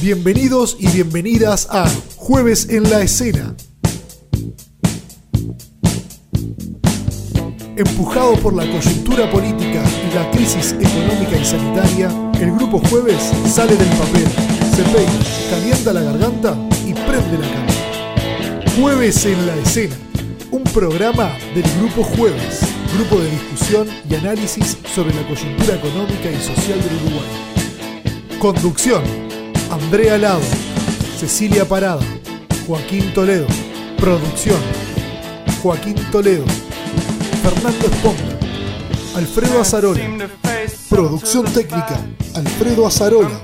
Bienvenidos y bienvenidas a Jueves en la Escena. Empujado por la coyuntura política y la crisis económica y sanitaria, el Grupo Jueves sale del papel, se peina, calienta la garganta y prende la cámara. Jueves en la Escena, un programa del Grupo Jueves, grupo de discusión y análisis sobre la coyuntura económica y social del Uruguay. Conducción, Andrea Lado, Cecilia Parada, Joaquín Toledo. Producción, Joaquín Toledo, Fernando Esponda, Alfredo Azarola. Producción técnica, Alfredo Azarola.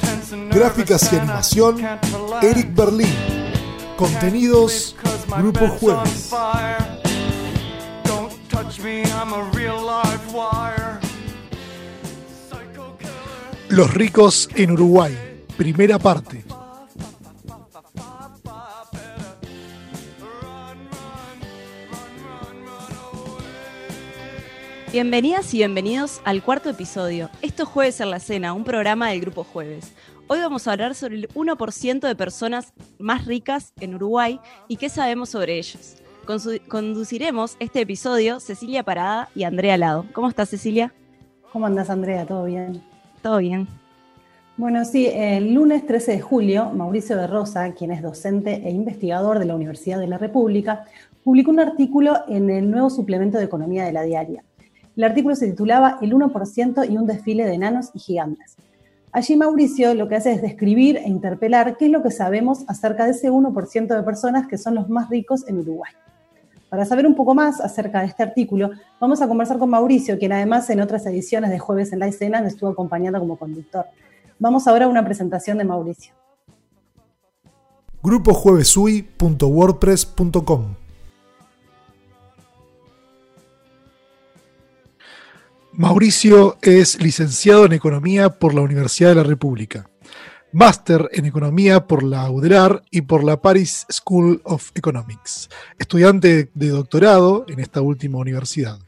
Gráficas y animación, Eric Berlín. Contenidos, Grupo Jueves. Los ricos en Uruguay. Primera parte. Bienvenidas y bienvenidos al cuarto episodio. Esto es Jueves en la Cena, un programa del Grupo Jueves. Hoy vamos a hablar sobre el 1% de personas más ricas en Uruguay y qué sabemos sobre ellos. Conduciremos este episodio Cecilia Parada y Andrea Lado. ¿Cómo estás, Cecilia? ¿Cómo andas, Andrea? ¿Todo bien? ¿Todo bien? Bueno, sí, el lunes 13 de julio, Mauricio de Rosa, quien es docente e investigador de la Universidad de la República, publicó un artículo en el nuevo suplemento de Economía de la Diaria. El artículo se titulaba El 1% y un desfile de enanos y gigantes. Allí Mauricio lo que hace es describir e interpelar qué es lo que sabemos acerca de ese 1% de personas que son los más ricos en Uruguay. Para saber un poco más acerca de este artículo, vamos a conversar con Mauricio, quien además en otras ediciones de Jueves en la Escena me estuvo acompañando como conductor. Vamos ahora a una presentación de Mauricio. grupojuevesui.wordpress.com Mauricio es licenciado en Economía por la Universidad de la República, máster en Economía por la UDELAR y por la Paris School of Economics, estudiante de doctorado en esta última universidad.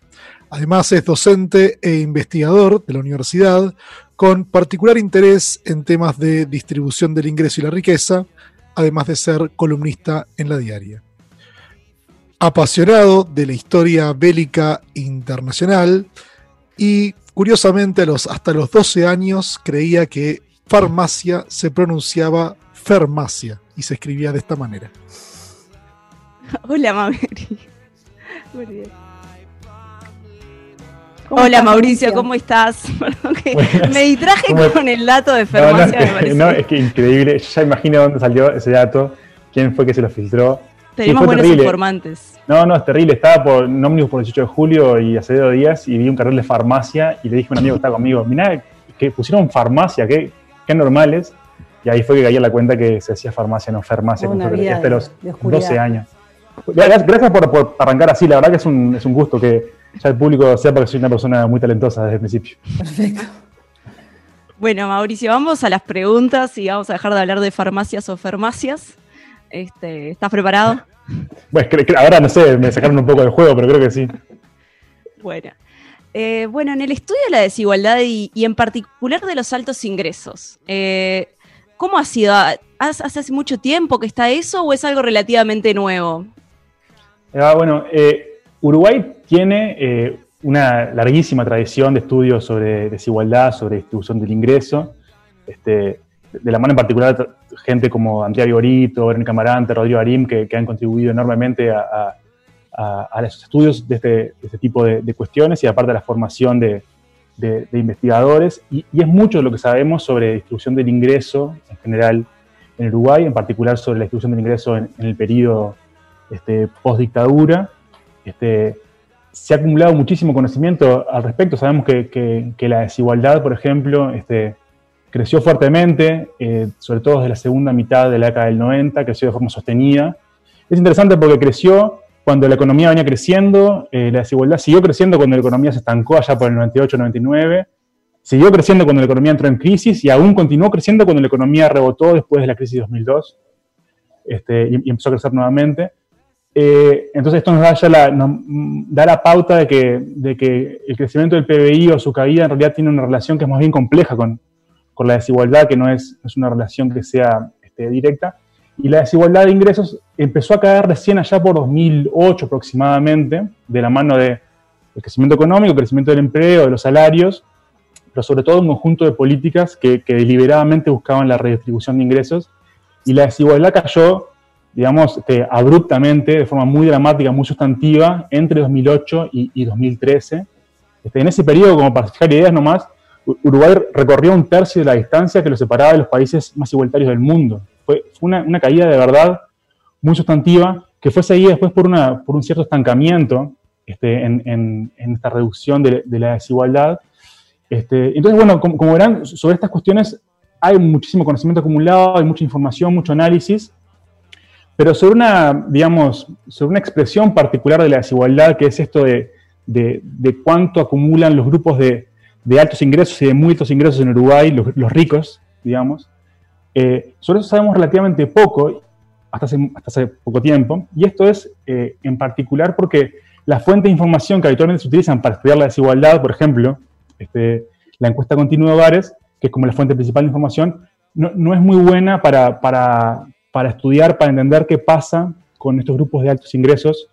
Además es docente e investigador de la universidad con particular interés en temas de distribución del ingreso y la riqueza, además de ser columnista en la diaria. Apasionado de la historia bélica internacional y curiosamente hasta los 12 años creía que farmacia se pronunciaba farmacia y se escribía de esta manera. Hola, Mauri. Muy bien. ¿Cómo Hola, estás, Mauricio, ¿cómo estás? Me distraje ¿Cómo- con el dato de No, no, farmacia. me pareció. no, es que increíble. Yo ya imagino dónde salió ese dato, quién fue que se lo filtró. Tenemos buenos terrible. informantes. No, no, es terrible. Estaba por un ómnibus por el 18 de julio y hace dos días y vi un carril de farmacia y le dije a un amigo que estaba conmigo, mirá, que pusieron farmacia, qué, qué normales. Y ahí fue que caí a la cuenta que se hacía farmacia, no farmacia, vida hasta de- los de oscuridad. 12 años. Gracias, gracias por, por arrancar así, la verdad que es un, es un gusto que ya el público sepa que soy una persona muy talentosa desde el principio. Perfecto. Bueno, Mauricio, vamos a las preguntas y vamos a dejar de hablar de farmacias o farmacias. Este, ¿Estás preparado? Bueno, ahora no sé, me sacaron un poco del juego, pero creo que sí. Bueno. Eh, bueno, en el estudio de la desigualdad y, y en particular de los altos ingresos, eh, ¿cómo ha sido? ¿Hace, hace mucho tiempo que está eso o es algo relativamente nuevo? Ah, bueno, eh, Uruguay tiene eh, una larguísima tradición de estudios sobre desigualdad, sobre distribución del ingreso. Este, de la mano en particular, gente como Andrea Vigorito, Verónica Marante, Rodrigo Arim, que, han contribuido enormemente a, los estudios de este, este tipo de, cuestiones y aparte a la formación de, investigadores. Y, es mucho lo que sabemos sobre distribución del ingreso en general en Uruguay, en particular sobre la distribución del ingreso en, en el periodo este, post-dictadura. Este, se ha acumulado muchísimo conocimiento al respecto. Sabemos que, la desigualdad, por ejemplo, este, creció fuertemente, eh, sobre todo desde la segunda mitad de la década del 90, creció de forma sostenida. Es interesante porque creció cuando la economía venía creciendo, eh, la desigualdad siguió creciendo cuando la economía se estancó allá por el 98-99, siguió creciendo cuando la economía entró en crisis y aún continuó creciendo cuando la economía rebotó después de la crisis de 2002 este, y, y empezó a crecer nuevamente. Eh, entonces esto nos da ya la, nos da la pauta de que, de que el crecimiento del PBI o su caída en realidad tiene una relación que es más bien compleja con, con la desigualdad, que no es, es una relación que sea este, directa, y la desigualdad de ingresos empezó a caer recién allá por 2008 aproximadamente, de la mano del crecimiento económico, el crecimiento del empleo, de los salarios, pero sobre todo un conjunto de políticas que, deliberadamente buscaban la redistribución de ingresos, y la desigualdad cayó, digamos, este, abruptamente, de forma muy dramática, muy sustantiva, entre 2008 y, 2013. Este, en ese periodo, como para fijar ideas nomás, Uruguay recorrió un tercio de la distancia que lo separaba de los países más igualitarios del mundo. Fue, una, caída de verdad muy sustantiva que fue seguida después por, una, por un cierto estancamiento este, en, esta reducción de, la desigualdad. Este, entonces, bueno, como, verán, sobre estas cuestiones hay muchísimo conocimiento acumulado, hay mucha información, mucho análisis, pero sobre una, digamos, sobre una expresión particular de la desigualdad, que es esto de cuánto acumulan los grupos de, de altos ingresos y de muy altos ingresos en Uruguay, los, ricos, digamos. Eh, sobre eso sabemos relativamente poco, hasta hace, hasta hace poco tiempo, y esto es eh, en particular porque las fuentes de información que habitualmente se utilizan para estudiar la desigualdad, por ejemplo, este, la encuesta continua de hogares, que es como la fuente principal de información, no, no es muy buena para, para, para, estudiar, para entender qué pasa con estos grupos de altos ingresos,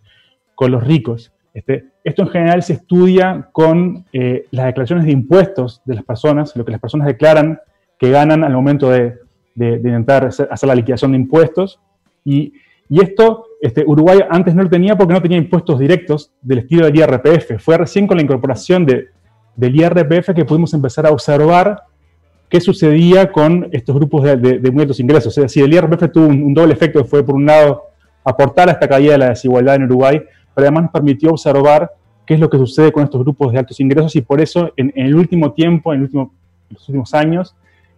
con los ricos. Este, esto en general se estudia con eh, las declaraciones de impuestos de las personas, lo que las personas declaran que ganan al momento de, intentar hacer, la liquidación de impuestos. Y, esto este, Uruguay antes no lo tenía porque no tenía impuestos directos del estilo del IRPF. Fue recién con la incorporación del IRPF que pudimos empezar a observar qué sucedía con estos grupos de, muy altos ingresos. Es decir, el IRPF tuvo un, un doble efecto que fue, por un lado, aportar a esta caída de la desigualdad en Uruguay, pero además nos permitió observar qué es lo que sucede con estos grupos de altos ingresos y por eso en, el último tiempo, en, los últimos años,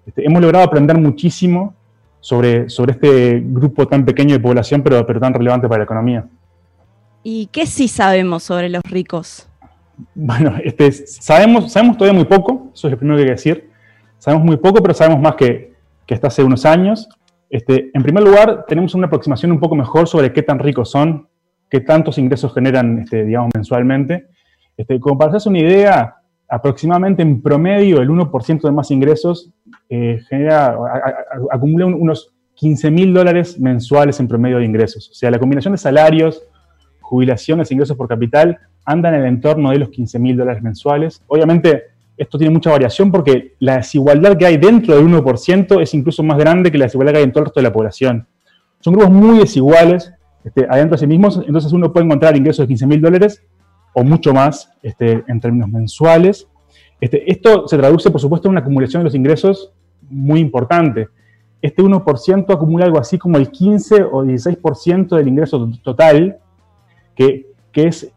este, hemos logrado aprender muchísimo sobre, sobre este grupo tan pequeño de población, pero, pero tan relevante para la economía. ¿Y qué sí sabemos sobre los ricos? Bueno, este, sabemos, sabemos todavía muy poco, eso es lo primero que hay que decir. Sabemos muy poco, pero sabemos más que, que hasta hace unos años. Este, en primer lugar, tenemos una aproximación un poco mejor sobre qué tan ricos son qué tantos ingresos generan, este, digamos, mensualmente. Este, como para hacerse una idea, aproximadamente en promedio el 1% de más ingresos eh, genera, acumula unos 15 mil dólares mensuales en promedio de ingresos. O sea, la combinación de salarios, jubilaciones, ingresos por capital, anda en el entorno de los 15 mil dólares mensuales. Obviamente, esto tiene mucha variación porque la desigualdad que hay dentro del 1% es incluso más grande que la desigualdad que hay en todo el resto de la población. Son grupos muy desiguales, este, adentro de sí mismos, entonces uno puede encontrar ingresos de 15 mil dólares o mucho más este, en términos mensuales. Este, esto se traduce, por supuesto, en una acumulación de los ingresos muy importante. Este 1% acumula algo así como el 15 o 16% del ingreso total, que, es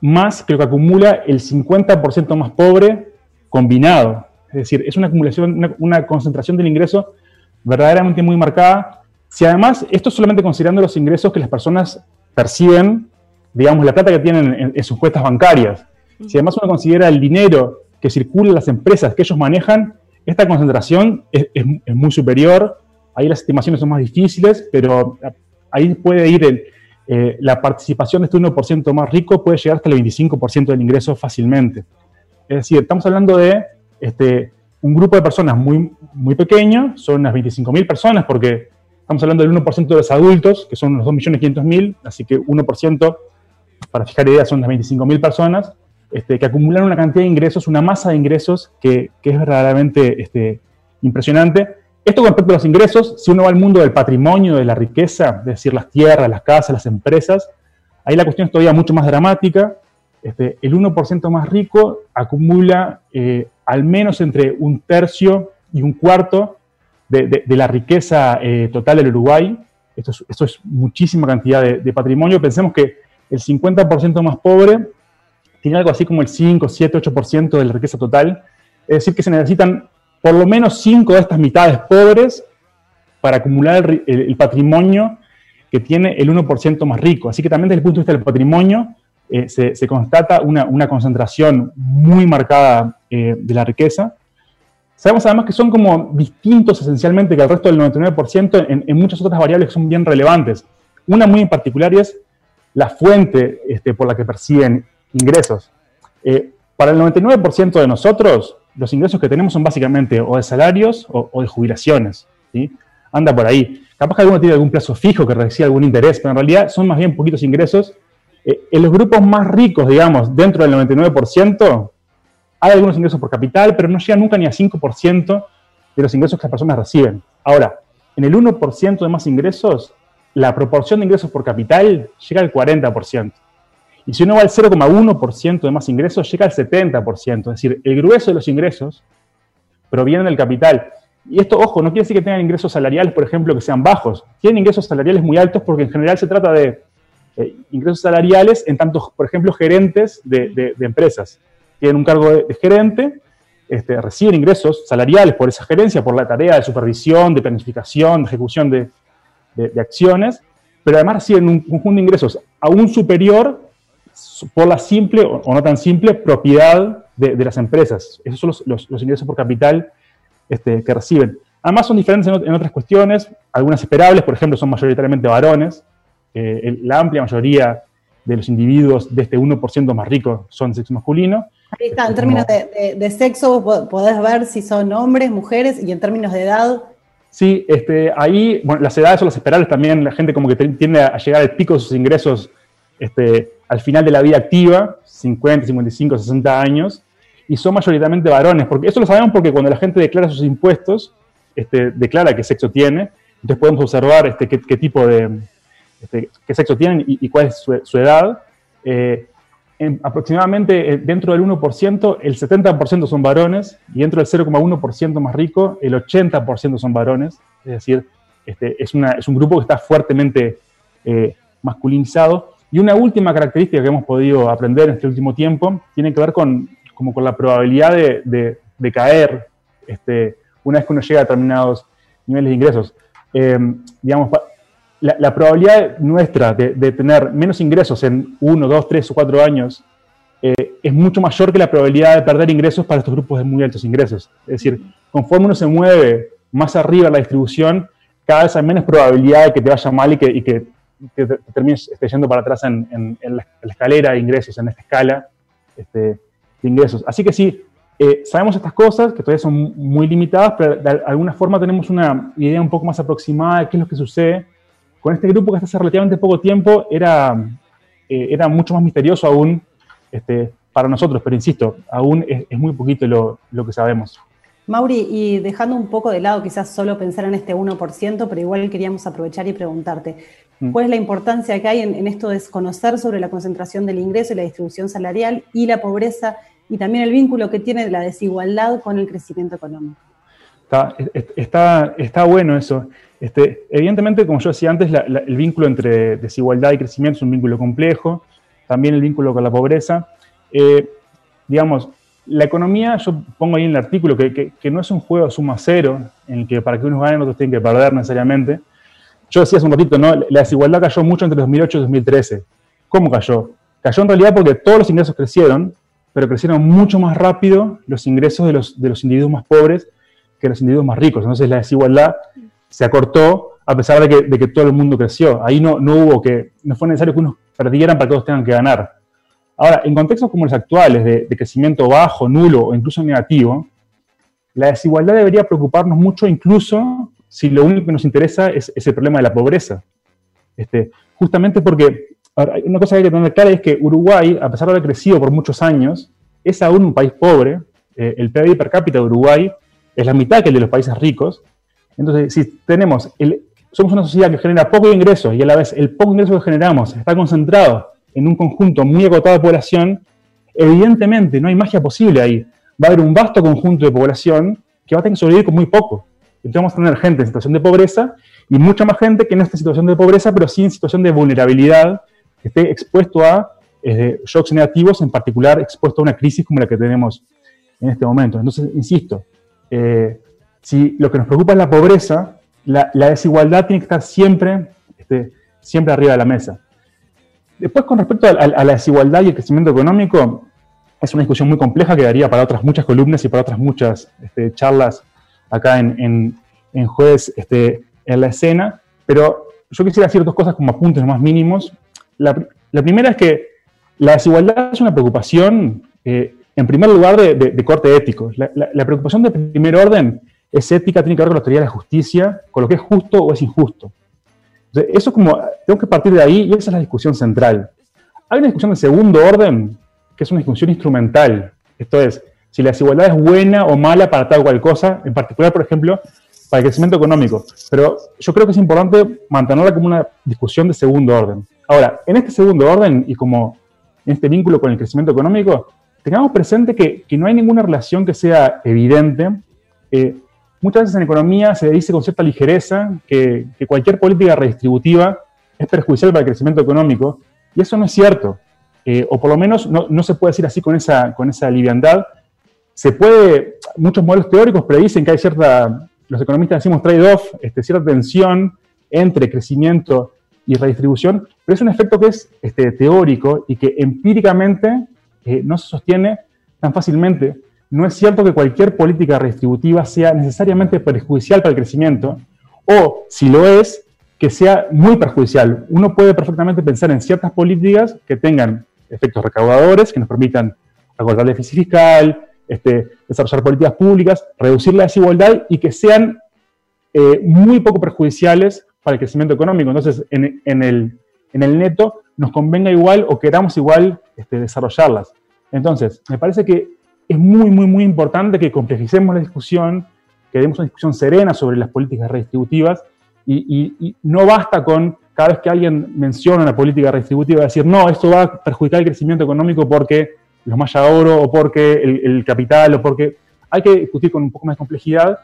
más que lo que acumula el 50% más pobre combinado. Es decir, es una acumulación, una, una concentración del ingreso verdaderamente muy marcada si además, esto solamente considerando los ingresos que las personas perciben, digamos, la plata que tienen en, sus cuentas bancarias, si además uno considera el dinero que circula en las empresas que ellos manejan, esta concentración es, muy superior. Ahí las estimaciones son más difíciles, pero ahí puede ir eh, la participación de este 1% más rico, puede llegar hasta el 25% del ingreso fácilmente. Es decir, estamos hablando de este, un grupo de personas muy, muy pequeño, son unas 25.000 personas, porque Estamos hablando del 1% de los adultos, que son unos 2.500.000, así que 1%, para fijar ideas, son las 25.000 personas, este, que acumulan una cantidad de ingresos, una masa de ingresos que, es verdaderamente este, impresionante. Esto con respecto a los ingresos, si uno va al mundo del patrimonio, de la riqueza, es decir, las tierras, las casas, las empresas, ahí la cuestión es todavía mucho más dramática. Este, el 1% más rico acumula eh, al menos entre un tercio y un cuarto de, la riqueza eh, total del Uruguay. Esto es, muchísima cantidad de, patrimonio. Pensemos que el 50% más pobre tiene algo así como el 5, 7, 8% de la riqueza total. Es decir, que se necesitan por lo menos 5 de estas mitades pobres para acumular el, patrimonio que tiene el 1% más rico. Así que también desde el punto de vista del patrimonio eh, se, constata una, concentración muy marcada eh, de la riqueza. Sabemos además que son como distintos esencialmente que el resto del 99% en, muchas otras variables que son bien relevantes. Una muy en particular es la fuente este, por la que perciben ingresos. Eh, para el 99% de nosotros, los ingresos que tenemos son básicamente o de salarios o, de jubilaciones. anda por ahí. Capaz que alguno tiene algún plazo fijo que recibe algún interés, pero en realidad son más bien poquitos ingresos. Eh, en los grupos más ricos, digamos, dentro del 99%, hay algunos ingresos por capital, pero no llega nunca ni a 5% de los ingresos que las personas reciben. Ahora, en el 1% de más ingresos, la proporción de ingresos por capital llega al 40%. Y si uno va al 0,1% de más ingresos, llega al 70%. Es decir, el grueso de los ingresos provienen del capital. Y esto, ojo, no quiere decir que tengan ingresos salariales, por ejemplo, que sean bajos. Tienen ingresos salariales muy altos porque en general se trata de eh, ingresos salariales en tanto, por ejemplo, gerentes de, empresas. Tienen un cargo de, gerente, este, reciben ingresos salariales por esa gerencia, por la tarea de supervisión, de planificación, de ejecución de, acciones, pero además reciben un conjunto de ingresos aún superior por la simple o, no tan simple propiedad de, las empresas. Esos son los, ingresos por capital este, que reciben. Además son diferentes en, otras cuestiones, algunas esperables, por ejemplo, son mayoritariamente varones. Eh, la amplia mayoría de los individuos de este 1% más rico son sexo masculino. Ahí está, en términos de, sexo, podés ver si son hombres, mujeres, y en términos de edad. Sí, este, ahí, bueno, las edades son las esperables también, la gente como que tiende a llegar al pico de sus ingresos este, al final de la vida activa, 50, 55, 60 años, y son mayoritariamente varones, porque eso lo sabemos porque cuando la gente declara sus impuestos, este, declara qué sexo tiene, entonces podemos observar este, qué, tipo de, este, qué sexo tienen y, cuál es su, edad. Eh, aproximadamente eh, dentro del 1%, el 70% son varones, y dentro del 0,1% más rico, el 80% son varones, es decir, este, es, una, es, un grupo que está fuertemente eh, masculinizado. Y una última característica que hemos podido aprender en este último tiempo tiene que ver con, como con la probabilidad de, de, caer este, una vez que uno llega a determinados niveles de ingresos. Eh, digamos, la, probabilidad nuestra de, tener menos ingresos en uno, dos, tres o cuatro años eh, es mucho mayor que la probabilidad de perder ingresos para estos grupos de muy altos ingresos. Es decir, conforme uno se mueve más arriba en la distribución, cada vez hay menos probabilidad de que te vaya mal y que, que te, termines yendo para atrás en, la, escalera de ingresos, en esta escala este, de ingresos. Así que sí, eh, sabemos estas cosas, que todavía son muy limitadas, pero de alguna forma tenemos una idea un poco más aproximada de qué es lo que sucede con este grupo que hasta hace relativamente poco tiempo era, eh, era mucho más misterioso aún este, para nosotros, pero insisto, aún es, muy poquito lo, lo que sabemos. Mauri, y dejando un poco de lado quizás solo pensar en este 1%, pero igual queríamos aprovechar y preguntarte, Mm. ¿Cuál es la importancia que hay en, esto de conocer sobre la concentración del ingreso y la distribución salarial y la pobreza y también el vínculo que tiene la desigualdad con el crecimiento económico? Está, está, bueno eso. Este, evidentemente, como yo decía antes, el vínculo entre desigualdad y crecimiento es un vínculo complejo, también el vínculo con la pobreza. Eh, digamos, la economía, yo pongo ahí en el artículo que, no es un juego de suma cero, en el que para que unos ganen otros tienen que perder necesariamente, yo decía hace un ratito, ¿no? La desigualdad cayó mucho entre 2008 y 2013. ¿Cómo cayó? Cayó en realidad porque todos los ingresos crecieron, pero crecieron mucho más rápido los ingresos de los individuos más pobres que los individuos más ricos. Entonces la desigualdad se acortó a pesar de que, todo el mundo creció. Ahí no, no hubo que, no fue necesario que unos perdieran para que todos tengan que ganar. Ahora, en contextos como los actuales, de, crecimiento bajo, nulo o incluso negativo, la desigualdad debería preocuparnos mucho incluso si lo único que nos interesa es, el problema de la pobreza. Este, justamente porque una cosa que hay que tener clara es que Uruguay, a pesar de haber crecido por muchos años, es aún un país pobre. Eh, el PIB per cápita de Uruguay es la mitad que el de los países ricos. Entonces, si tenemos, somos una sociedad que genera poco ingreso y a la vez el poco ingreso que generamos está concentrado en un conjunto muy acotado de población, evidentemente no hay magia posible ahí. Va a haber un vasto conjunto de población que va a tener que sobrevivir con muy poco. Entonces vamos a tener gente en situación de pobreza y mucha más gente que no está en situación de pobreza, pero sí en situación de vulnerabilidad, que esté expuesto a eh, shocks negativos, en particular expuesto a una crisis como la que tenemos en este momento. Entonces, insisto, eh, si lo que nos preocupa es la pobreza, la, desigualdad tiene que estar siempre, este, siempre arriba de la mesa. Después, con respecto a, la desigualdad y el crecimiento económico, es una discusión muy compleja que daría para otras muchas columnas y para otras muchas este, charlas acá en, en, Jueves este, en la escena, pero yo quisiera decir dos cosas como apuntes más mínimos. La, primera es que la desigualdad es una preocupación, eh, en primer lugar, de, corte ético. La, preocupación de primer orden es ética, tiene que ver con la teoría de la justicia, con lo que es justo o es injusto. Entonces, eso es como, tengo que partir de ahí y esa es la discusión central. Hay una discusión de segundo orden, que es una discusión instrumental. Esto es, si la desigualdad es buena o mala para tal o cual cosa, en particular, por ejemplo, para el crecimiento económico. Pero yo creo que es importante mantenerla como una discusión de segundo orden. Ahora, en este segundo orden y como en este vínculo con el crecimiento económico, tengamos presente que, no hay ninguna relación que sea evidente. Eh, muchas veces en economía se dice con cierta ligereza que, cualquier política redistributiva es perjudicial para el crecimiento económico, y eso no es cierto. Eh, o por lo menos no, no, se puede decir así con esa, con esa liviandad. Se puede, muchos modelos teóricos predicen que hay cierta los economistas decimos trade-off, este, cierta tensión entre crecimiento y redistribución, pero es un efecto que es este, teórico y que empíricamente eh, no se sostiene tan fácilmente. No es cierto que cualquier política redistributiva sea necesariamente perjudicial para el crecimiento, o si lo es, que sea muy perjudicial. Uno puede perfectamente pensar en ciertas políticas que tengan efectos recaudadores, que nos permitan acortar el déficit fiscal, este, desarrollar políticas públicas, reducir la desigualdad y que sean eh, muy poco perjudiciales para el crecimiento económico. Entonces, en, el, neto nos convenga igual o queramos igual este, desarrollarlas. Entonces, me parece que es muy, muy, muy importante que complejicemos la discusión, que demos una discusión serena sobre las políticas redistributivas y, y no basta con cada vez que alguien menciona una política redistributiva decir, no, esto va a perjudicar el crecimiento económico porque los maya oro o porque el, capital o porque hay que discutir con un poco más de complejidad.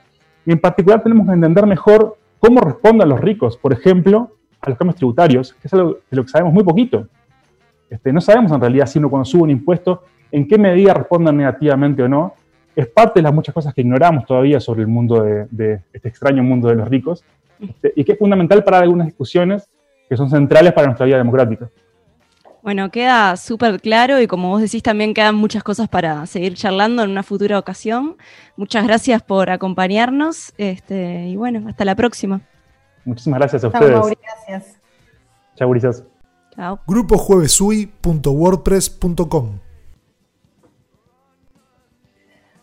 Y en particular tenemos que entender mejor cómo responden los ricos, por ejemplo, a los cambios tributarios, que es algo de lo que sabemos muy poquito. Este, no sabemos en realidad si uno cuando sube un impuesto, en qué medida responden negativamente o no. Es parte de las muchas cosas que ignoramos todavía sobre el mundo de, este extraño mundo de los ricos este, y que es fundamental para algunas discusiones que son centrales para nuestra vida democrática. Bueno, queda súper claro y como vos decís también quedan muchas cosas para seguir charlando en una futura ocasión. Muchas gracias por acompañarnos este, y bueno, hasta la próxima. Muchísimas gracias a ustedes. Chao, gracias. Chao, Grisas. Chao.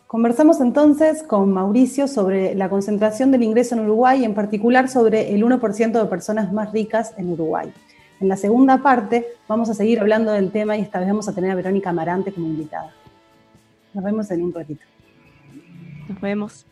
Conversamos entonces con Mauricio sobre la concentración del ingreso en Uruguay, en particular sobre el 1% de personas más ricas en Uruguay. En la segunda parte vamos a seguir hablando del tema y esta vez vamos a tener a Verónica Amarante como invitada. Nos vemos en un ratito. Nos vemos.